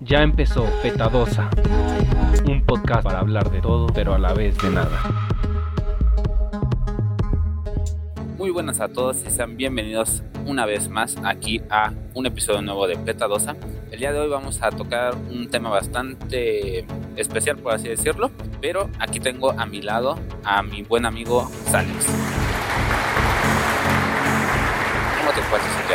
Ya empezó Petadosa, un podcast para hablar de todo, pero a la vez de nada. Muy buenas a todos y sean bienvenidos una vez más aquí a un episodio nuevo de Petadosa. El día de hoy vamos a tocar un tema bastante especial, por así decirlo, pero aquí tengo a mi lado a mi buen amigo Salex.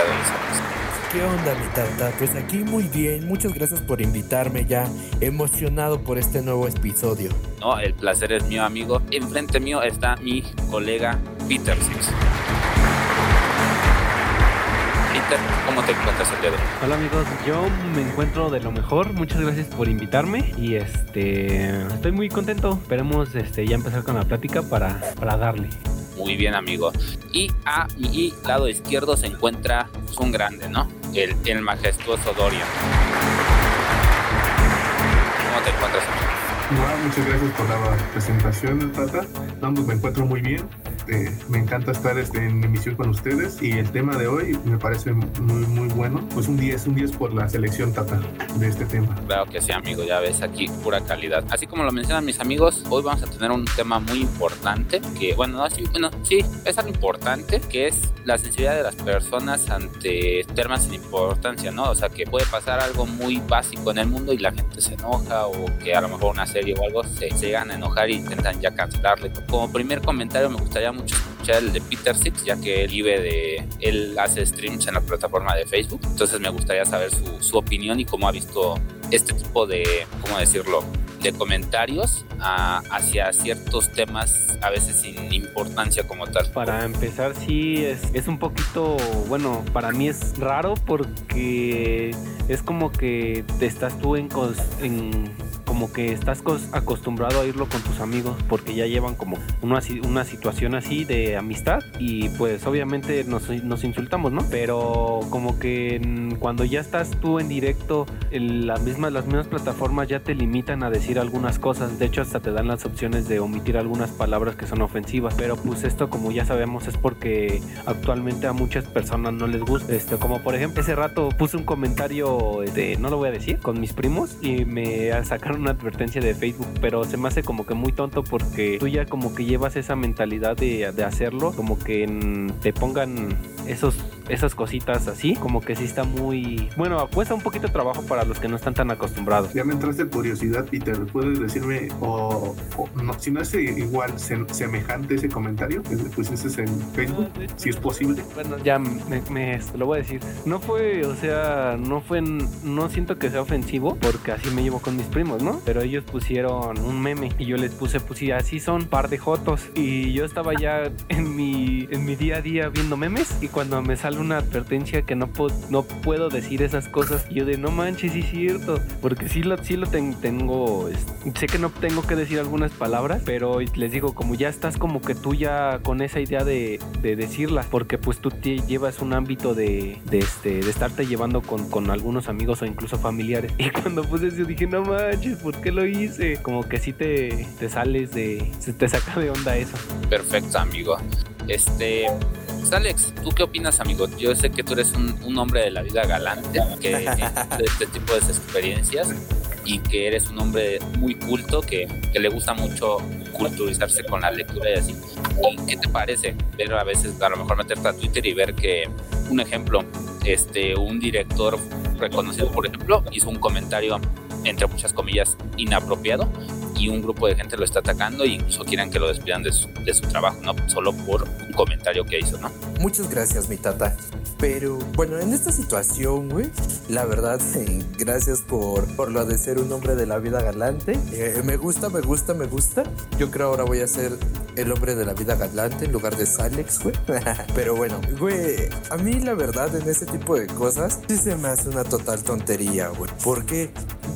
Hoy, Salex? ¿Qué onda, mi tata? Pues aquí muy bien, muchas gracias por invitarme ya, emocionado por este nuevo episodio. No, el placer es mío, amigo. Enfrente mío está mi colega Peter Six. Peter, ¿cómo te encuentras el día de hoy? Hola amigos, yo me encuentro de lo mejor. Muchas gracias por invitarme y este estoy muy contento. Esperemos este ya empezar con la plática para, para darle. Muy bien, amigo. Y a mi lado izquierdo se encuentra pues, un grande, ¿no? El, el majestuoso Dorian. ¿Cómo te encuentras, amigo? Muchas gracias por la presentación, Tata. No, pues me encuentro muy bien. Este, me encanta estar este, en emisión con ustedes y el tema de hoy me parece muy, muy bueno. Pues un 10, un 10 por la selección, Tata, de este tema. Claro que sí, amigo, ya ves aquí pura calidad. Así como lo mencionan mis amigos, hoy vamos a tener un tema muy importante que, bueno, no, sí, bueno, sí, es algo importante, que es la sensibilidad de las personas ante temas sin importancia, ¿no? O sea, que puede pasar algo muy básico en el mundo y la gente se enoja o que a lo mejor una serie o algo se, se llegan a enojar e intentan ya cancelarle. Como primer comentario me gustaría mucho escuchar el de Peter Six, ya que él vive de, él hace streams en la plataforma de Facebook, entonces me gustaría saber su, su opinión y cómo ha visto este tipo de, ¿cómo decirlo? de comentarios a, hacia ciertos temas a veces sin importancia como tal. Para empezar, sí, es, es un poquito, bueno, para mí es raro porque es como que te estás tú en, en como que estás cos- acostumbrado a irlo con tus amigos porque ya llevan como una, una situación así de amistad y pues obviamente nos, nos insultamos, ¿no? Pero como que cuando ya estás tú en directo, las, mismas, las mismas plataformas ya te limitan a decir algunas cosas, de hecho hasta te dan las opciones de omitir algunas palabras que son ofensivas, pero pues esto como ya sabemos es porque actualmente a muchas personas no les gusta, esto como por ejemplo ese rato puse un comentario, este, no lo voy a decir, con mis primos y me sacaron advertencia de Facebook, pero se me hace como que muy tonto porque tú ya como que llevas esa mentalidad de, de hacerlo, como que te pongan esos esas cositas así, como que sí está muy bueno, cuesta un poquito de trabajo para los que no están tan acostumbrados. Ya me entraste en curiosidad, Peter. ¿Puedes decirme, o, o no, si no es igual, sem- semejante ese comentario que le pusiste en Facebook? Si es posible. Bueno, ya me, me- lo voy a decir. No fue, o sea, no fue, no siento que sea ofensivo porque así me llevo con mis primos, ¿no? Pero ellos pusieron un meme y yo les puse, pues sí, así son, par de jotos. Y yo estaba ya en mi, en mi día a día viendo memes y cuando me sale una advertencia que no, po- no puedo decir esas cosas, yo de no manches, sí es cierto. Porque sí lo, sí lo ten- tengo, sé que no tengo que decir algunas palabras, pero les digo, como ya estás como que tú ya con esa idea de, de decirlas, porque pues tú te llevas un ámbito de, de, este, de estarte llevando con, con algunos amigos o incluso familiares. Y cuando puse eso dije, no manches, ¿por qué lo hice? Como que sí te, te sales de, se te saca de onda eso. Perfecto, amigo. Este, pues, Alex, ¿tú qué opinas, amigo? Yo sé que tú eres un, un hombre de la vida galante, que de este tipo de experiencias y que eres un hombre muy culto, que, que le gusta mucho culturizarse con la lectura y así. ¿Y qué te parece ver a veces, a lo mejor meterte a Twitter y ver que, un ejemplo, este, un director reconocido, por ejemplo, hizo un comentario, entre muchas comillas, inapropiado y un grupo de gente lo está atacando e incluso quieren que lo despidan de su, de su trabajo, ¿no? Solo por un comentario que hizo, ¿no? Muchas gracias, mi tata. Pero bueno, en esta situación, güey, la verdad, eh, gracias por, por lo de ser un hombre de la vida galante. Eh, me gusta, me gusta, me gusta. Yo creo ahora voy a ser el hombre de la vida galante en lugar de Salex, güey. Pero bueno, güey, a mí la verdad en ese tipo de cosas sí se me hace una total tontería, güey. Porque,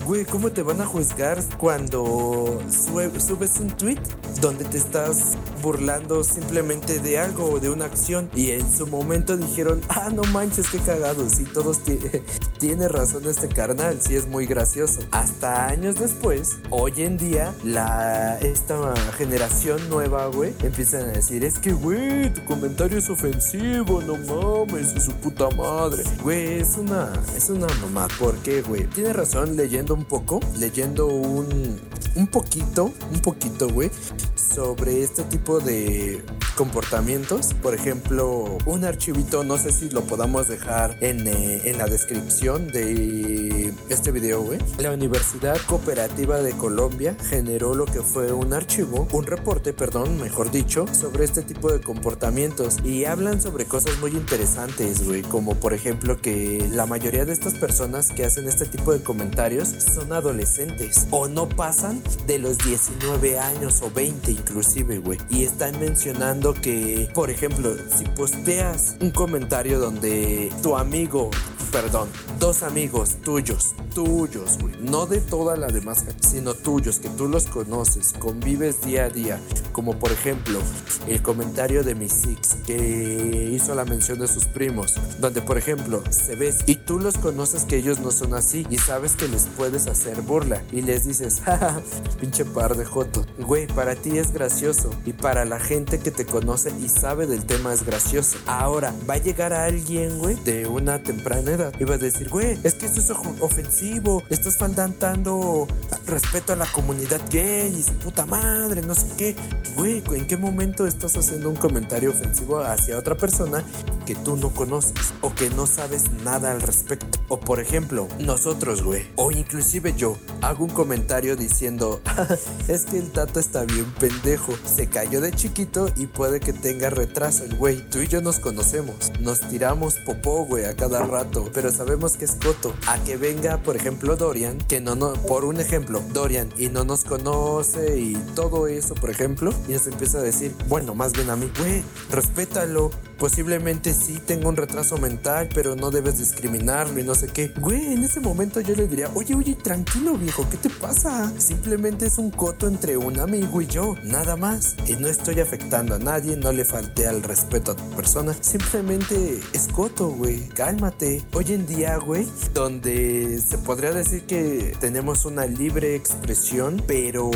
güey, ¿cómo te van a juzgar cuando subes un tweet donde te estás burlando simplemente de algo o de una acción y en su momento dijeron, ah, no manches, qué cagado, si todos tiene razón este carnal, sí es muy gracioso. Hasta años después, hoy en día, la, esta generación nueva, güey, empiezan a decir, es que, güey, tu comentario es ofensivo, no mames, es su puta madre. Güey, es una, es una mamá, ¿por qué, güey? Tiene razón leyendo un poco, leyendo un, un poquito, un poquito, güey, sobre este tipo de comportamientos. Por ejemplo, un archivito, no sé si lo podamos dejar en, eh, en la descripción de este video, güey. La Universidad Cooperativa de Colombia generó lo que fue un archivo, un reporte, perdón, mejor dicho, sobre este tipo de comportamientos y hablan sobre cosas muy interesantes, güey, como por ejemplo que la mayoría de estas personas que hacen este tipo de comentarios son adolescentes o no pasan de los 19 años o 20 inclusive, güey. Y están mencionando que, por ejemplo, si posteas un comentario donde tu amigo perdón, dos amigos tuyos, tuyos, güey, no de toda la demás, sino tuyos, que tú los conoces, convives día a día, como por ejemplo el comentario de mi Six, que hizo la mención de sus primos, donde por ejemplo se ves y tú los conoces que ellos no son así y sabes que les puedes hacer burla y les dices, jaja, pinche par de joto, güey, para ti es gracioso y para la gente que te conoce y sabe del tema es gracioso. Ahora, va a llegar a alguien, güey, de una temprana edad Iba a decir, güey, es que esto es ofensivo, estás faltando respeto a la comunidad gay y su puta madre, no sé qué. Güey, ¿en qué momento estás haciendo un comentario ofensivo hacia otra persona que tú no conoces o que no sabes nada al respecto? O por ejemplo, nosotros, güey, o inclusive yo, hago un comentario diciendo, es que el tato está bien pendejo, se cayó de chiquito y puede que tenga retraso el güey. Tú y yo nos conocemos, nos tiramos popó, güey, a cada rato pero sabemos que es Coto. A que venga, por ejemplo, Dorian, que no, no, por un ejemplo, Dorian, y no nos conoce y todo eso, por ejemplo, y nos empieza a decir, bueno, más bien a mí, güey, respétalo, Posiblemente sí tengo un retraso mental, pero no debes discriminarme y no sé qué. Güey, en ese momento yo le diría, oye, oye, tranquilo viejo, ¿qué te pasa? Simplemente es un coto entre un amigo y yo, nada más. Y no estoy afectando a nadie, no le falté al respeto a tu persona. Simplemente es coto, güey, cálmate. Hoy en día, güey, donde se podría decir que tenemos una libre expresión, pero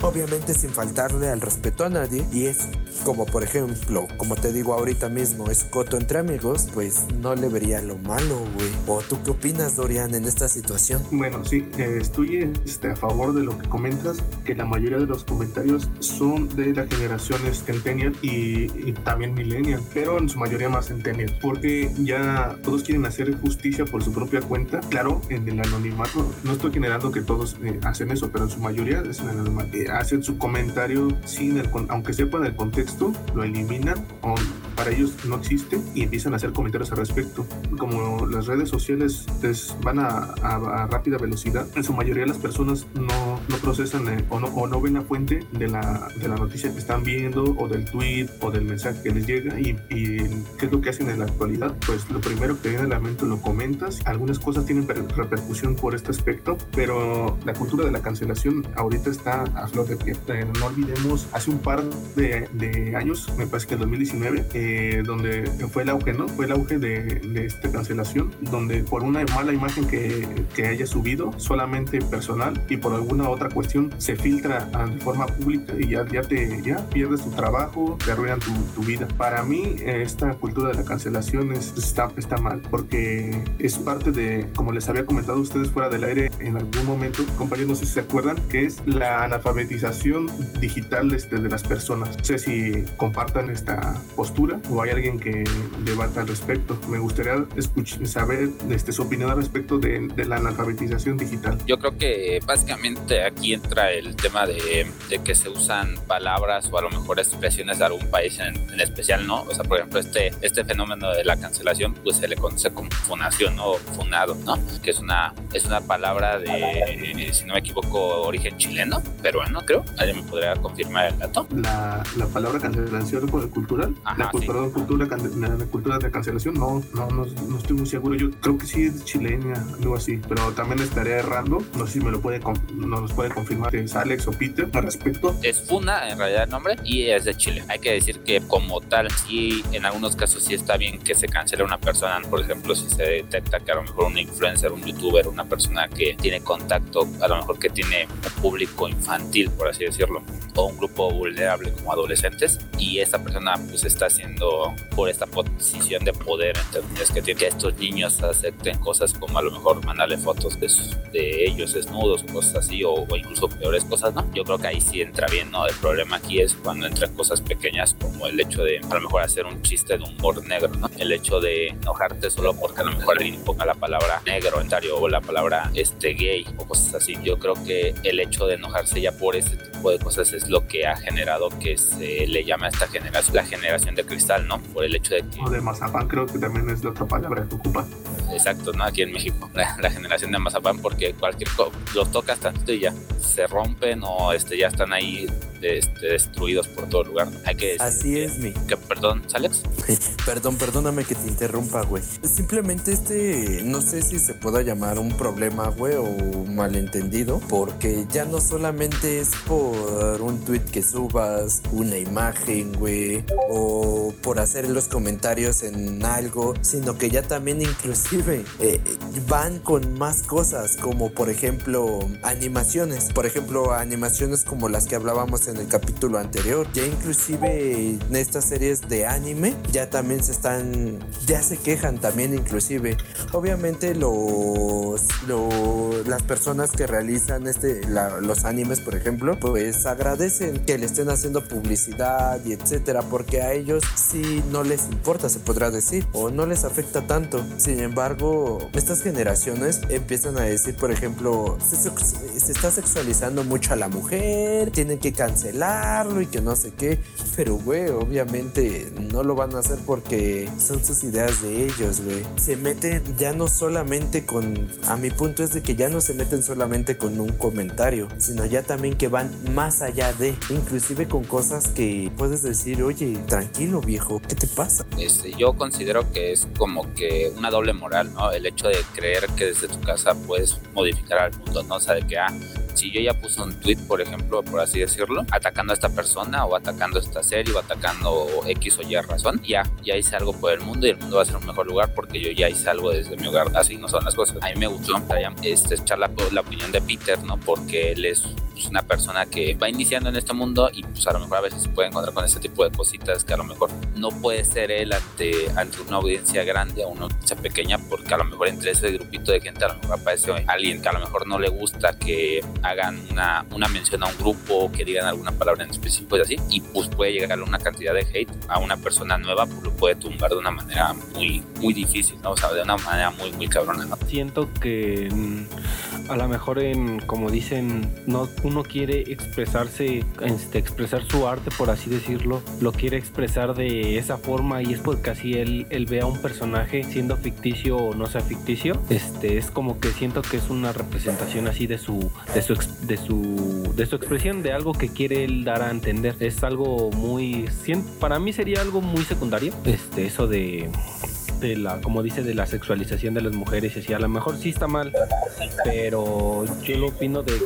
obviamente sin faltarle al respeto a nadie. Y es como, por ejemplo, como te digo ahorita mismo, es coto entre amigos, pues no le vería lo malo, güey. ¿O tú qué opinas, Dorian, en esta situación? Bueno, sí, estoy este, a favor de lo que comentas, que la mayoría de los comentarios son de la generación Centennial y, y también Millennial, pero en su mayoría más Centennial, porque ya todos quieren hacer justicia por su propia cuenta. Claro, en el anonimato, no estoy generando que todos eh, hacen eso, pero en su mayoría es en el anonimato. Eh, hacen su comentario sin el, aunque sepan el contexto, lo eliminan o para ellos no existe y empiezan a hacer comentarios al respecto. Como las redes sociales van a, rápida velocidad, en su mayoría las personas no, no procesan eh, o, no, o no ven la fuente de la, de la noticia que están viendo o del tweet o del mensaje que les llega y, y qué es lo que hacen en la actualidad. Pues lo primero que viene a la mente lo comentas. Algunas cosas tienen repercusión por este aspecto, pero la cultura de la cancelación ahorita está a flor de piel. Eh, no olvidemos, hace un par de, de años, me parece que en 2019, eh, donde fue el auge, ¿no? Fue el auge de, de esta cancelación, donde por una mala imagen que, que, haya subido, solamente personal, y por alguna otra cuestión se filtra de forma pública y ya, ya, te, ya pierdes tu trabajo, te arruinan tu, tu vida. Para mí, esta cultura de la cancelación es, está, está mal, porque es parte de, como les había comentado a ustedes fuera del aire en algún momento, compañeros, no sé si se acuerdan, que es la analfabetización digital este, de las personas. No sé si compartan esta postura o hay alguien que debata al respecto. Me gustaría escuchar, saber este, su opinión al respecto de, de, la analfabetización digital. Yo creo que básicamente aquí entra el tema de, de, que se usan palabras o a lo mejor expresiones de algún país en, en, especial, ¿no? O sea, por ejemplo, este, este fenómeno de la cancelación, pues se le conoce como funación o funado, ¿no? Que es una, es una palabra de, si no me equivoco, origen chileno, peruano, creo. ¿Alguien me podría confirmar el dato? La, la palabra cancelación cultural, Ajá, la cultura perdón, cultura, cultura de cancelación, no, no, no, no, estoy muy seguro. Yo creo que sí es chilena, algo así, pero también estaría errando. No sé si me lo puede, nos puede confirmar es Alex o Peter al respecto. Es Funa, en realidad el nombre, y es de Chile. Hay que decir que como tal, sí, en algunos casos sí está bien que se cancele una persona. Por ejemplo, si se detecta que a lo mejor un influencer, un youtuber, una persona que tiene contacto, a lo mejor que tiene un público infantil, por así decirlo, o un grupo vulnerable como adolescentes, y esta persona pues está haciendo por esta posición de poder, entonces que que estos niños acepten cosas como a lo mejor mandarle fotos de, de ellos desnudos o cosas así, o, o, incluso peores cosas, ¿no? Yo creo que ahí sí entra bien, ¿no? El problema aquí es cuando entran cosas pequeñas como el hecho de a lo mejor hacer un chiste de humor negro, ¿no? El hecho de enojarte solo porque a lo mejor alguien ponga la palabra negro en o la palabra este gay o cosas así. Yo creo que el hecho de enojarse ya por ese tipo de cosas es lo que ha generado que se le llama a esta generación la generación de cristal, ¿no? Por el hecho de que... O de mazapán creo que también es la otra palabra que ocupa. Exacto, ¿no? Aquí en México, la, generación de mazapán porque cualquier los tocas tanto y ya se rompen o este, ya están ahí este, destruidos por todo lugar. Hay que Así es, mi. Que, perdón, Alex. perdón, perdóname que te interrumpa, güey. Simplemente este, no sé si se pueda llamar un problema, güey, o malentendido, porque ya no solamente es por un tweet que subas, una imagen, güey, o por hacer los comentarios en algo, sino que ya también inclusive eh, van con más cosas, como por ejemplo animaciones. Por ejemplo, animaciones como las que hablábamos en el capítulo anterior. Ya inclusive en estas series de anime ya también se están, ya se quejan también inclusive. Obviamente los, las personas que realizan este, los animes, por ejemplo, pues agradecen que le estén haciendo publicidad y etcétera, porque a ellos sí no les importa, se podrá decir, o no les afecta tanto. Sin embargo, estas generaciones empiezan a decir, por ejemplo, se, se está sexualizando mucho a la mujer, tienen que cancelarlo y que no sé qué. Pero, güey, obviamente no lo van a hacer porque son sus ideas de ellos, güey. Se meten ya no solamente con. A mi punto es de que ya no se meten solamente con un comentario, sino ya también que van más allá de. Inclusive con cosas que puedes decir, oye, tranquilo, viejo, ¿qué te pasa? Este, yo considero que es como que una doble moral, ¿no? El hecho de creer que desde tu casa puedes modificar al mundo, ¿no? O sea, que, ah, si yo ya puse un tweet, por ejemplo, por así decirlo, atacando a esta persona o atacando a esta serie o atacando X o Y razón, ya, ya hice algo por el mundo y el mundo va a ser un mejor lugar porque yo ya hice algo desde mi hogar. Así no son las cosas. A mí me gustó este, echar la, la opinión de Peter, ¿no? Porque él es pues, una persona que va iniciando en este mundo y pues a lo mejor a veces se puede encontrar con este tipo de cositas que a lo mejor no puede ser él ante, ante una audiencia grande o una audiencia pequeña porque a lo mejor entre ese grupito de gente a lo mejor aparece alguien que a lo mejor no le gusta que hagan una, una mención a un grupo, que digan alguna palabra en específico y así, y pues puede llegar una cantidad de hate a una persona nueva, pues lo puede tumbar de una manera muy, muy difícil, ¿no? O sea, de una manera muy, muy cabrona, ¿no? Siento que mm, a lo mejor en, como dicen, no, uno quiere expresarse, este, expresar su arte, por así decirlo, lo quiere expresar de esa forma y es porque así él, él ve a un personaje siendo ficticio o no sea ficticio, este, es como que siento que es una representación así de su, de su, de su, de su expresión, de algo que quiere él dar a entender. Es algo muy, para mí sería algo muy secundario, este, eso de de la, como dice, de la sexualización de las mujeres y así, a lo mejor sí está mal, pero yo lo opino de,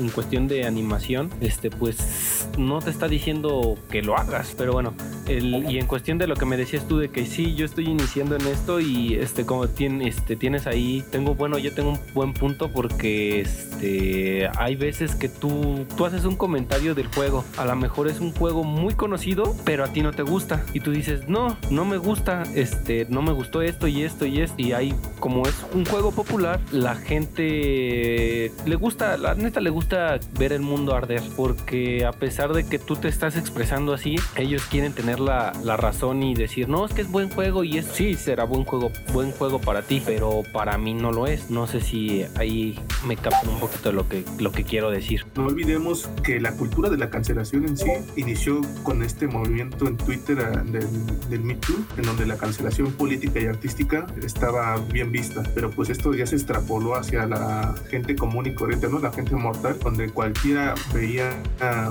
en cuestión de animación, este, pues no te está diciendo que lo hagas, pero bueno, y en cuestión de lo que me decías tú de que sí, yo estoy iniciando en esto y este, como tienes, este, tienes ahí, tengo, bueno, yo tengo un buen punto porque este, hay veces que tú, tú haces un comentario del juego, a lo mejor es un juego muy conocido, pero a ti no te gusta y tú dices, no, no me gusta, este, no me gustó esto y esto y esto. Y ahí, como es un juego popular, la gente le gusta, la neta le gusta ver el mundo arder. Porque a pesar de que tú te estás expresando así, ellos quieren tener la, la razón y decir, no, es que es buen juego y es, sí, será buen juego, buen juego para ti, pero para mí no lo es. No sé si ahí me captan un poquito lo que, lo que quiero decir. No olvidemos que la cultura de la cancelación en sí inició con este movimiento en Twitter eh, del, del Me Too, en donde la cancelación política y artística estaba bien vista, pero pues esto ya se extrapoló hacia la gente común y corriente, ¿no? La gente mortal, donde cualquiera veía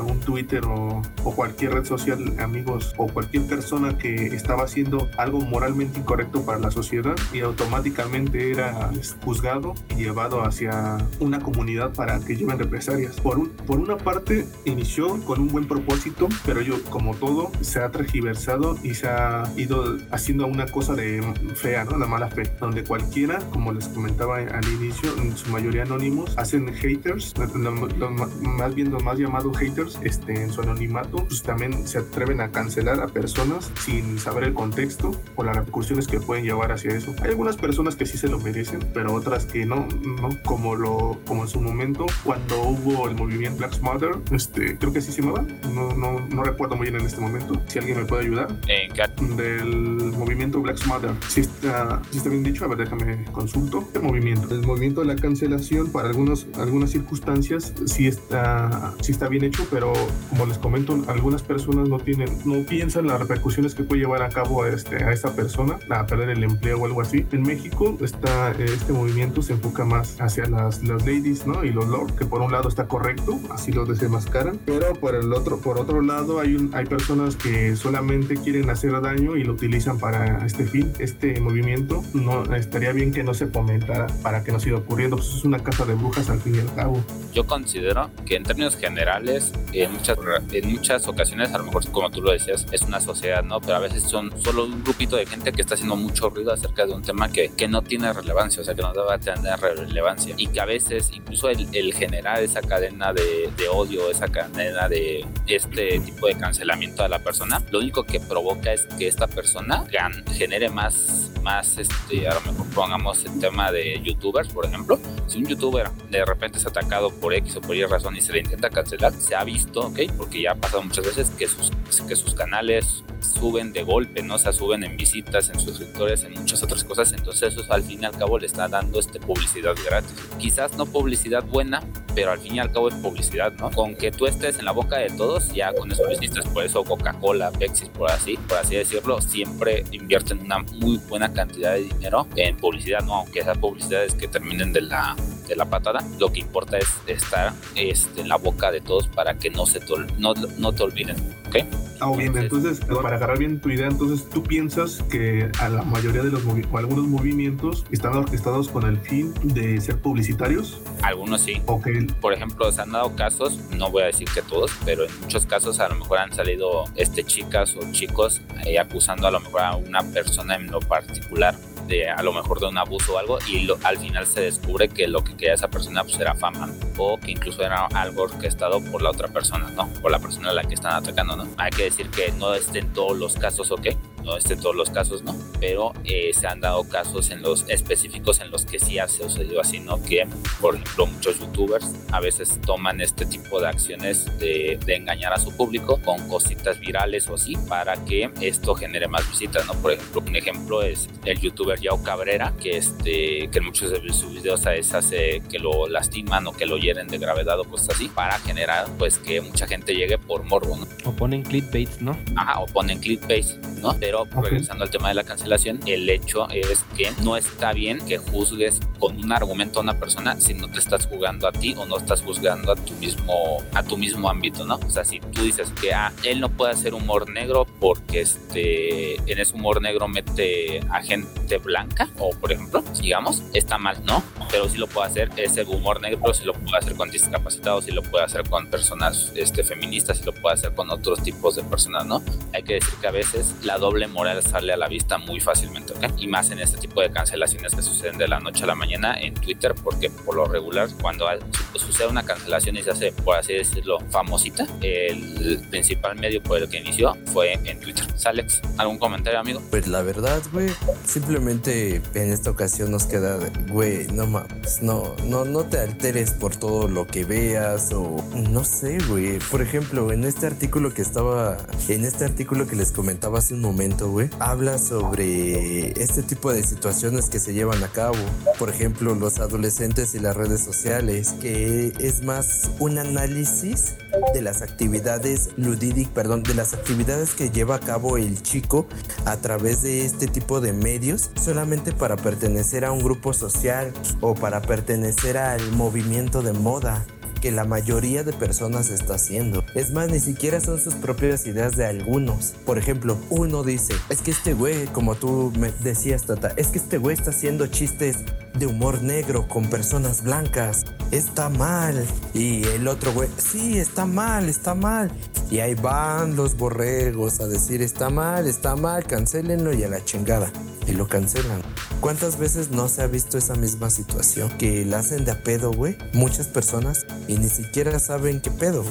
un Twitter o, o cualquier red social, amigos o cualquier persona que estaba haciendo algo moralmente incorrecto para la sociedad y automáticamente era juzgado y llevado hacia una comunidad para que lleven represalias. Por, un, por una parte, inició con un buen propósito, pero yo, como todo, se ha tergiversado y se ha ido haciendo una cosa de fea, ¿no? La mala fe, donde cualquiera, como les comentaba al inicio, en su mayoría anónimos, hacen haters, más bien los más llamados haters, este, en su anonimato, pues también se atreven a cancelar a personas sin saber el contexto o las repercusiones que pueden llevar hacia eso. Hay algunas personas que sí se lo merecen, pero otras que no, no como lo como en su momento cuando hubo el movimiento Black Mother, este, creo que así se llamaba, no, no, no recuerdo muy bien en este momento. Si alguien me puede ayudar. ¿En Del movimiento Black Mother. Si está, si está bien dicho, a ver, déjame consulto. El movimiento. El movimiento de la cancelación para algunos, algunas circunstancias sí está, sí está bien hecho, pero como les comento, algunas personas no tienen, no piensan las repercusiones que puede llevar a cabo a, este, a esta persona, a perder el empleo o algo así. En México está, este movimiento se enfoca más hacia las, las ladies, ¿no? Y los lords, que por un lado está correcto, así los desenmascaran, pero por el otro, por otro lado hay, un, hay personas que solamente quieren hacer daño y lo utilizan para este fin. Este movimiento no estaría bien que no se fomentara para que no siga ocurriendo. Pues es una casa de brujas al fin y al cabo. Yo considero que en términos generales, en muchas, en muchas ocasiones, a lo mejor como tú lo decías, es una sociedad, ¿no? Pero a veces son solo un grupito de gente que está haciendo mucho ruido acerca de un tema que, que no tiene relevancia, o sea, que no debe tener relevancia. Y que a veces incluso el, el generar esa cadena de, de odio, esa cadena de este tipo de cancelamiento a la persona, lo único que provoca es que esta persona genere más, más este, a lo mejor pongamos el tema de youtubers, por ejemplo. Si un youtuber de repente es atacado por X o por Y razón y se le intenta cancelar, se ha visto, ¿ok? Porque ya ha pasado muchas veces que sus, que sus canales suben de golpe, ¿no? O sea, suben en visitas, en suscriptores, en muchas otras cosas. Entonces eso al fin y al cabo le está dando este publicidad gratis. Quizás no publicidad buena, pero al fin y al cabo es publicidad, ¿no? Con que tú estés en la boca de todos, ya con eso lo hiciste. Por eso Coca-Cola, Pepsi, por así, por así decirlo, siempre invierten una muy buena cantidad de dinero en publicidad, ¿no? Aunque esas publicidades que terminen de la, de la patada, lo que importa es estar este, en la boca de todos para que no se te, no, no te olviden, ¿ok? Ah, bien, entonces, para agarrar bien tu idea, entonces tú piensas que a la mayoría de los o algunos movimientos están orquestados con el fin de ser publicitarios. Algunos sí. Ok. Por ejemplo, se han dado casos, no voy a decir que todos, pero en muchos casos a lo mejor han salido este chicas o chicos eh, acusando a lo mejor a una persona en lo particular de a lo mejor de un abuso o algo y al final se descubre que lo que quería esa persona pues era fama o que incluso era algo orquestado por la otra persona, ¿no? Por la persona a la que están atacando, ¿no? Hay que decir que no estén todos los casos, ¿ok? No es de todos los casos, ¿no? Pero eh, se han dado casos en los específicos en los que sí ha sucedido así, ¿no? Que, por ejemplo, muchos youtubers a veces toman este tipo de acciones de, de engañar a su público con cositas virales o así para que esto genere más visitas, ¿no? Por ejemplo, un ejemplo es el youtuber Yao Cabrera, que, este, que en muchos de sus videos a veces hace que lo lastiman o que lo hieren de gravedad o cosas así, para generar, pues, que mucha gente llegue por morbo, ¿no? O ponen clickbait, ¿no? Ajá, o ponen clickbait, ¿no? Pero regresando al tema de la cancelación, el hecho es que no está bien que juzgues con un argumento a una persona si no te estás jugando a ti o no estás juzgando a tu mismo a tu mismo ámbito, ¿no? O sea, si tú dices que ah, él no puede hacer humor negro porque este en ese humor negro mete a gente blanca o por ejemplo, digamos, está mal, ¿no? Pero si lo puede hacer ese humor negro, si lo puede hacer con discapacitados, si lo puede hacer con personas este feministas, si lo puede hacer con otros tipos de personas, ¿no? Hay que decir que a veces la doble moral sale a la vista muy fácilmente, ¿ok? Y más en este tipo de cancelaciones que suceden de la noche a la mañana en Twitter, porque por lo regular, cuando sucede una cancelación y se hace, por así decirlo, famosita, el principal medio por el que inició fue en Twitter. Salex, ¿algún comentario, amigo? Pues la verdad, güey, simplemente en esta ocasión nos queda, güey, no mames, no, no, no te alteres por todo lo que veas o no sé, güey. Por ejemplo, en este artículo que estaba, en este artículo que les comentaba hace un momento, güey, habla sobre este tipo de situaciones que se llevan a cabo. Por ejemplo, los adolescentes y las redes sociales, que es más un análisis de las actividades ludídicas, perdón, de las actividades que lleva a cabo el chico a través de este tipo de medios, solamente para pertenecer a un grupo social o para pertenecer al movimiento de moda que la mayoría de personas está haciendo. Es más, ni siquiera son sus propias ideas de algunos. Por ejemplo, uno dice, es que este güey, como tú me decías, Tata, es que este güey está haciendo chistes de humor negro con personas blancas. Está mal. Y el otro güey, sí, está mal, está mal. Y ahí van los borregos a decir, está mal, está mal, cancelenlo y a la chingada. Y lo cancelan. ¿Cuántas veces no se ha visto esa misma situación? Que la hacen de a pedo, güey. Muchas personas y ni siquiera saben qué pedo,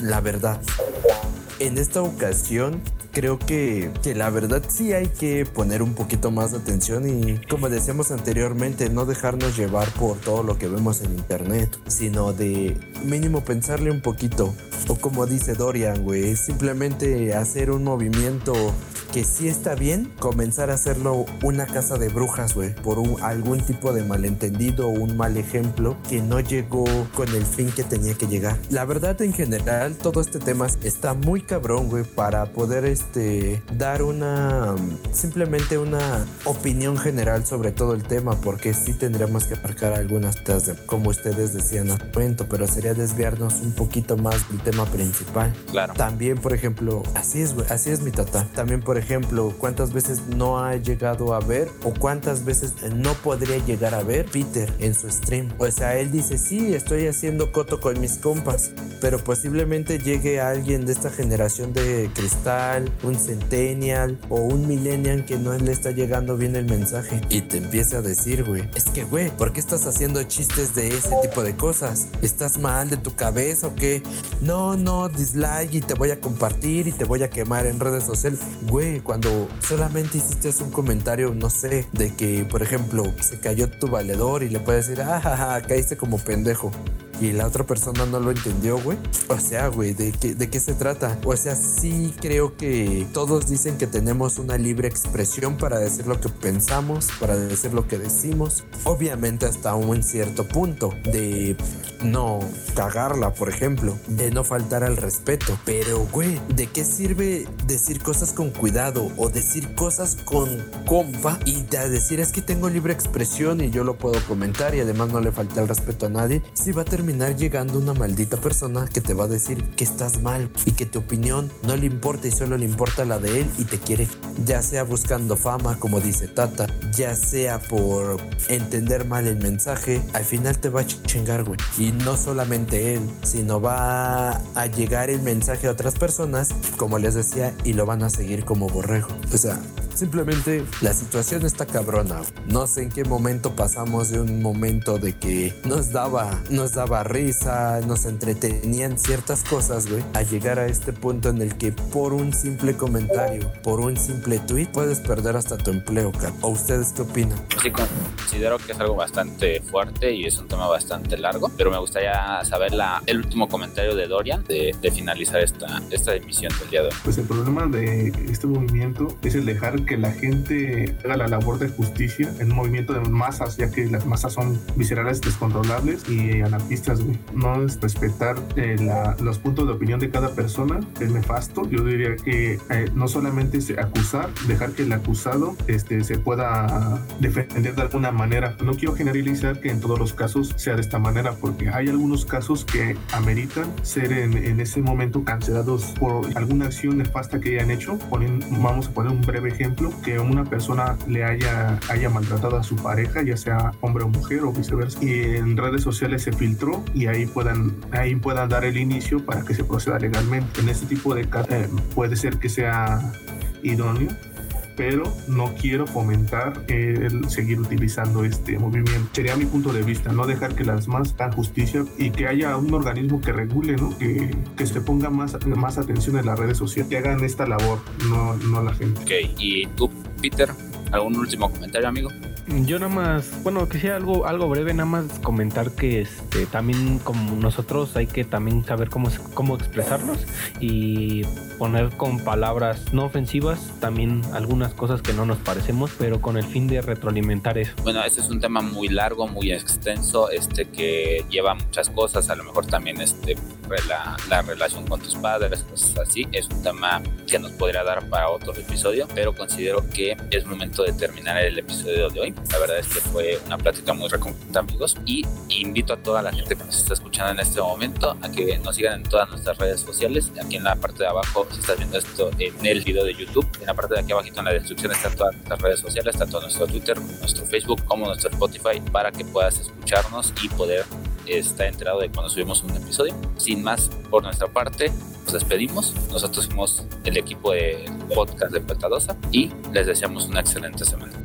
La verdad. En esta ocasión creo que, que, la verdad sí hay que poner un poquito más de atención y como decíamos anteriormente, no dejarnos llevar por todo lo que vemos en internet, sino de mínimo pensarle un poquito. O como dice Dorian, güey, simplemente hacer un movimiento que sí está bien comenzar a hacerlo una casa de brujas, güey, por algún tipo de malentendido o un mal ejemplo que no llegó con el fin que tenía que llegar. La verdad, en general, todo este tema está muy cabrón, güey, para poder este, dar una, simplemente una opinión general sobre todo el tema, porque sí tendríamos que aparcar algunas cosas, como ustedes decían al momento, pero sería desviarnos un poquito más del tema principal. Claro. También, por ejemplo, así es, así es mi tata. También, por ejemplo, cuántas veces no ha llegado a ver o cuántas veces no podría llegar a ver Peter en su stream. O sea, él dice, sí, estoy haciendo coto con mis compas, pero posiblemente llegue alguien de esta generación de cristal, un centennial o un millennial que no le está llegando bien el mensaje y te empieza a decir, güey, es que, güey, ¿por qué estás haciendo chistes de ese tipo de cosas? ¿Estás mal de tu cabeza o qué? No, no, dislike y te voy a compartir y te voy a quemar en redes sociales. Güey, cuando solamente hiciste un comentario, no sé, de que, por ejemplo, se cayó tu valedor y le puedes decir, ah, caíste como pendejo y la otra persona no lo entendió, güey. O sea, güey, ¿de qué, ¿de qué se trata? O sea, sí creo que todos dicen que tenemos una libre expresión para decir lo que pensamos, para decir lo que decimos. Obviamente hasta un cierto punto de no cagarla, por ejemplo, de no faltar al respeto. Pero, güey, ¿de qué sirve decir cosas con cuidado o decir cosas con compa y decir es que tengo libre expresión y yo lo puedo comentar y además no le falta el respeto a nadie? Si va a terminar llegando una maldita persona que te va a decir que estás mal y que tu opinión no le importa y solo le importa la de él y te quiere, ya sea buscando fama, como dice Tata, ya sea por entender mal el mensaje, al final te va a chingar, güey. Y no solamente él, sino va a llegar el mensaje a otras personas, como les decía, y lo van a seguir como borrego. O sea, Simplemente la situación está cabrona. No sé en qué momento pasamos de un momento de que nos daba, nos daba risa, nos entretenían ciertas cosas, güey, a llegar a este punto en el que por un simple comentario, por un simple tweet, puedes perder hasta tu empleo, cap. ¿O ustedes qué opinan? Sí, considero que es algo bastante fuerte y es un tema bastante largo, pero me gustaría saber la, el último comentario de Dorian de, de finalizar esta, esta emisión del día de hoy. Pues el problema de este movimiento es el dejar que la gente haga la labor de justicia en un movimiento de masas, ya que las masas son viscerales, descontrolables y anarquistas. No es respetar eh, los puntos de opinión de cada persona, es nefasto. Yo diría que eh, no solamente es acusar, dejar que el acusado este, se pueda defender de alguna manera. No quiero generalizar que en todos los casos sea de esta manera, porque hay algunos casos que ameritan ser en, en ese momento cancelados por alguna acción nefasta que hayan hecho. vamos a poner un breve ejemplo que una persona le haya, haya maltratado a su pareja, ya sea hombre o mujer o viceversa, y en redes sociales se filtró y ahí puedan, ahí puedan dar el inicio para que se proceda legalmente. En este tipo de casos eh, puede ser que sea idóneo pero no quiero fomentar el seguir utilizando este movimiento. Sería mi punto de vista, no dejar que las más hagan justicia y que haya un organismo que regule, ¿no? que, que se ponga más, más atención en las redes sociales, que hagan esta labor, no, no la gente. Ok, ¿y tú, Peter? ¿Algún último comentario, amigo? Yo nada más, bueno, quisiera algo, algo breve, nada más comentar que este, también como nosotros hay que también saber cómo, cómo expresarnos y poner con palabras no ofensivas también algunas cosas que no nos parecemos, pero con el fin de retroalimentar eso. Bueno, este es un tema muy largo, muy extenso, este que lleva muchas cosas, a lo mejor también este la, la relación con tus padres, cosas así. Es un tema que nos podría dar para otro episodio, pero considero que es momento de terminar el episodio de hoy. La verdad es que fue una plática muy reconfortante, amigos, y invito a toda la gente que nos está escuchando en este momento a que nos sigan en todas nuestras redes sociales. Aquí en la parte de abajo, si estás viendo esto en el video de YouTube, en la parte de aquí abajito en la descripción están todas nuestras redes sociales, tanto nuestro Twitter, nuestro Facebook como nuestro Spotify, para que puedas escucharnos y poder estar enterado de cuando subimos un episodio. Sin más, por nuestra parte, nos despedimos. Nosotros somos el equipo de podcast de Petadosa y les deseamos una excelente semana.